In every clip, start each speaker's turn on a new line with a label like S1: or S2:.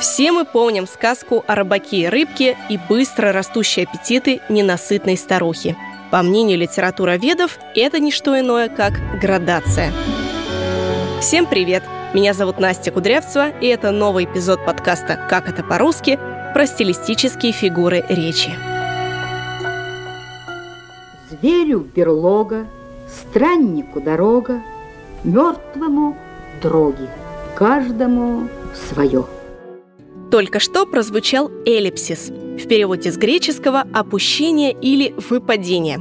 S1: Все мы помним сказку о рыбаке и рыбке и быстро растущие аппетиты ненасытной старухи. По мнению литературоведов, это не что иное, как градация. Всем привет! Меня зовут Настя Кудрявцева, и это новый эпизод подкаста «Как это по-русски» про стилистические фигуры речи.
S2: Зверю берлога, страннику дорога, мертвому дроги, каждому свое –
S1: только что прозвучал эллипсис, в переводе с греческого «опущение» или «выпадение».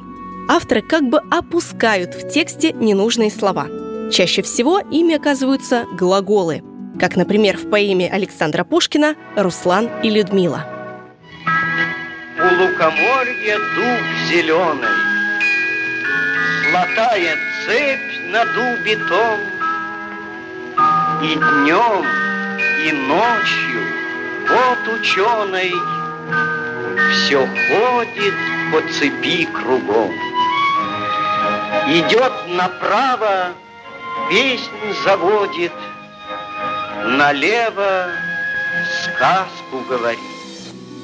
S1: Авторы как бы опускают в тексте ненужные слова. Чаще всего ими оказываются глаголы, как, например, в поэме Александра Пушкина «Руслан и Людмила».
S3: У лукоморья дуб зеленый, Золотая цепь на дубе том, И днем, и ночью вот ученый все ходит по цепи кругом. Идет направо, песнь заводит, налево сказку говорит.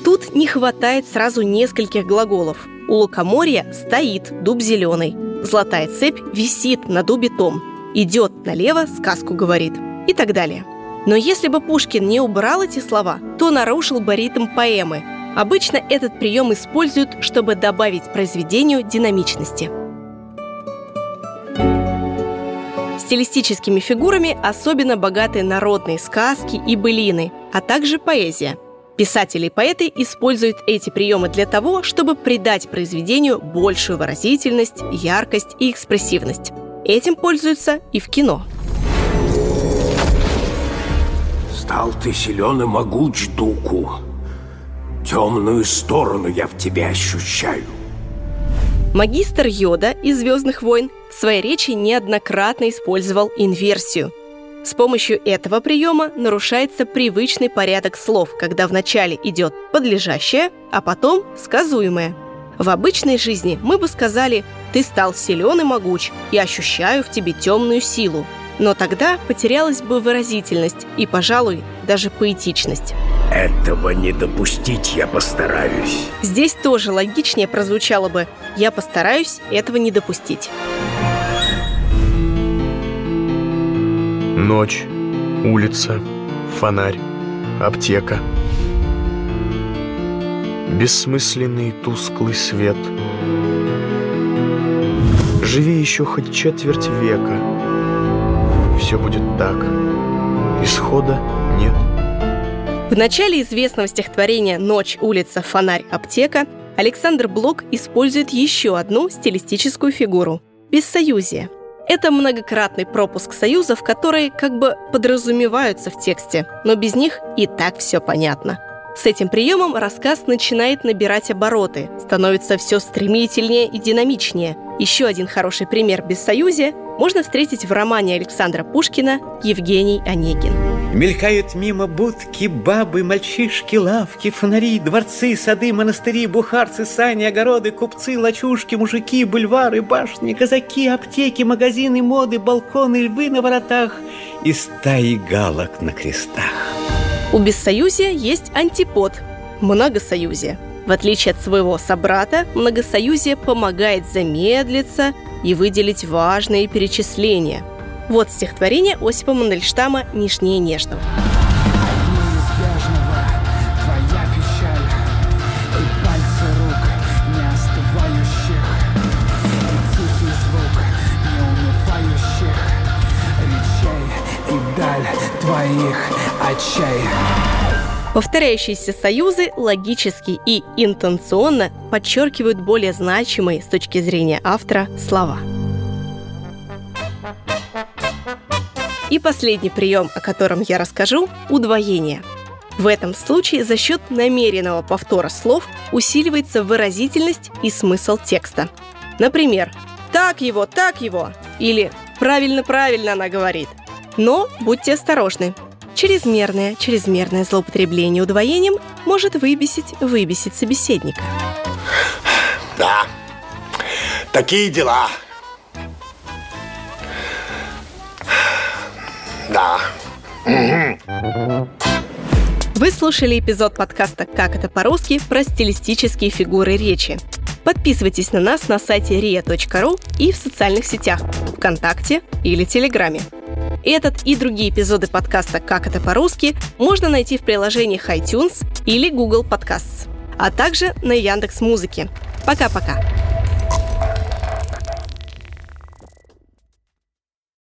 S1: Тут не хватает сразу нескольких глаголов. У лукоморья стоит дуб зеленый. Золотая цепь висит на дубе том. Идет налево, сказку говорит. И так далее. Но если бы Пушкин не убрал эти слова, то нарушил бы ритм поэмы. Обычно этот прием используют, чтобы добавить произведению динамичности. Стилистическими фигурами особенно богаты народные сказки и былины, а также поэзия. Писатели и поэты используют эти приемы для того, чтобы придать произведению большую выразительность, яркость и экспрессивность. Этим пользуются и в кино.
S4: Стал ты силен и могуч, Дуку. Темную сторону я в тебе ощущаю.
S1: Магистр Йода из «Звездных войн» в своей речи неоднократно использовал инверсию. С помощью этого приема нарушается привычный порядок слов, когда вначале идет подлежащее, а потом сказуемое. В обычной жизни мы бы сказали «ты стал силен и могуч, и ощущаю в тебе темную силу», но тогда потерялась бы выразительность и, пожалуй, даже поэтичность.
S4: Этого не допустить я постараюсь.
S1: Здесь тоже логичнее прозвучало бы «я постараюсь этого не допустить».
S5: Ночь, улица, фонарь, аптека. Бессмысленный тусклый свет. Живи еще хоть четверть века — все будет так. Исхода нет.
S1: В начале известного стихотворения «Ночь, улица, фонарь, аптека» Александр Блок использует еще одну стилистическую фигуру – бессоюзие. Это многократный пропуск союзов, которые как бы подразумеваются в тексте, но без них и так все понятно. С этим приемом рассказ начинает набирать обороты, становится все стремительнее и динамичнее. Еще один хороший пример бессоюзия можно встретить в романе Александра Пушкина «Евгений Онегин».
S6: Мелькают мимо будки, бабы, мальчишки, лавки, фонари, дворцы, сады, монастыри, бухарцы, сани, огороды, купцы, лачушки, мужики, бульвары, башни, казаки, аптеки, магазины, моды, балконы, львы на воротах и стаи галок на крестах.
S1: У бессоюзия есть антипод – многосоюзие. В отличие от своего собрата, многосоюзие помогает замедлиться и выделить важные перечисления. Вот стихотворение Осипа Мандельштама «Нежнее нежного».
S7: твоих очей.
S1: Повторяющиеся союзы логически и интенционно подчеркивают более значимые с точки зрения автора слова. И последний прием, о котором я расскажу – удвоение. В этом случае за счет намеренного повтора слов усиливается выразительность и смысл текста. Например, «так его, так его» или «правильно-правильно она говорит». Но будьте осторожны, Чрезмерное, чрезмерное злоупотребление удвоением может выбесить, выбесить собеседника.
S8: Да, такие дела. Да.
S1: Вы слушали эпизод подкаста «Как это по-русски» про стилистические фигуры речи. Подписывайтесь на нас на сайте ria.ru и в социальных сетях ВКонтакте или Телеграме. Этот и другие эпизоды подкаста «Как это по-русски» можно найти в приложениях iTunes или Google Podcasts, а также на Яндекс Музыке. Пока-пока!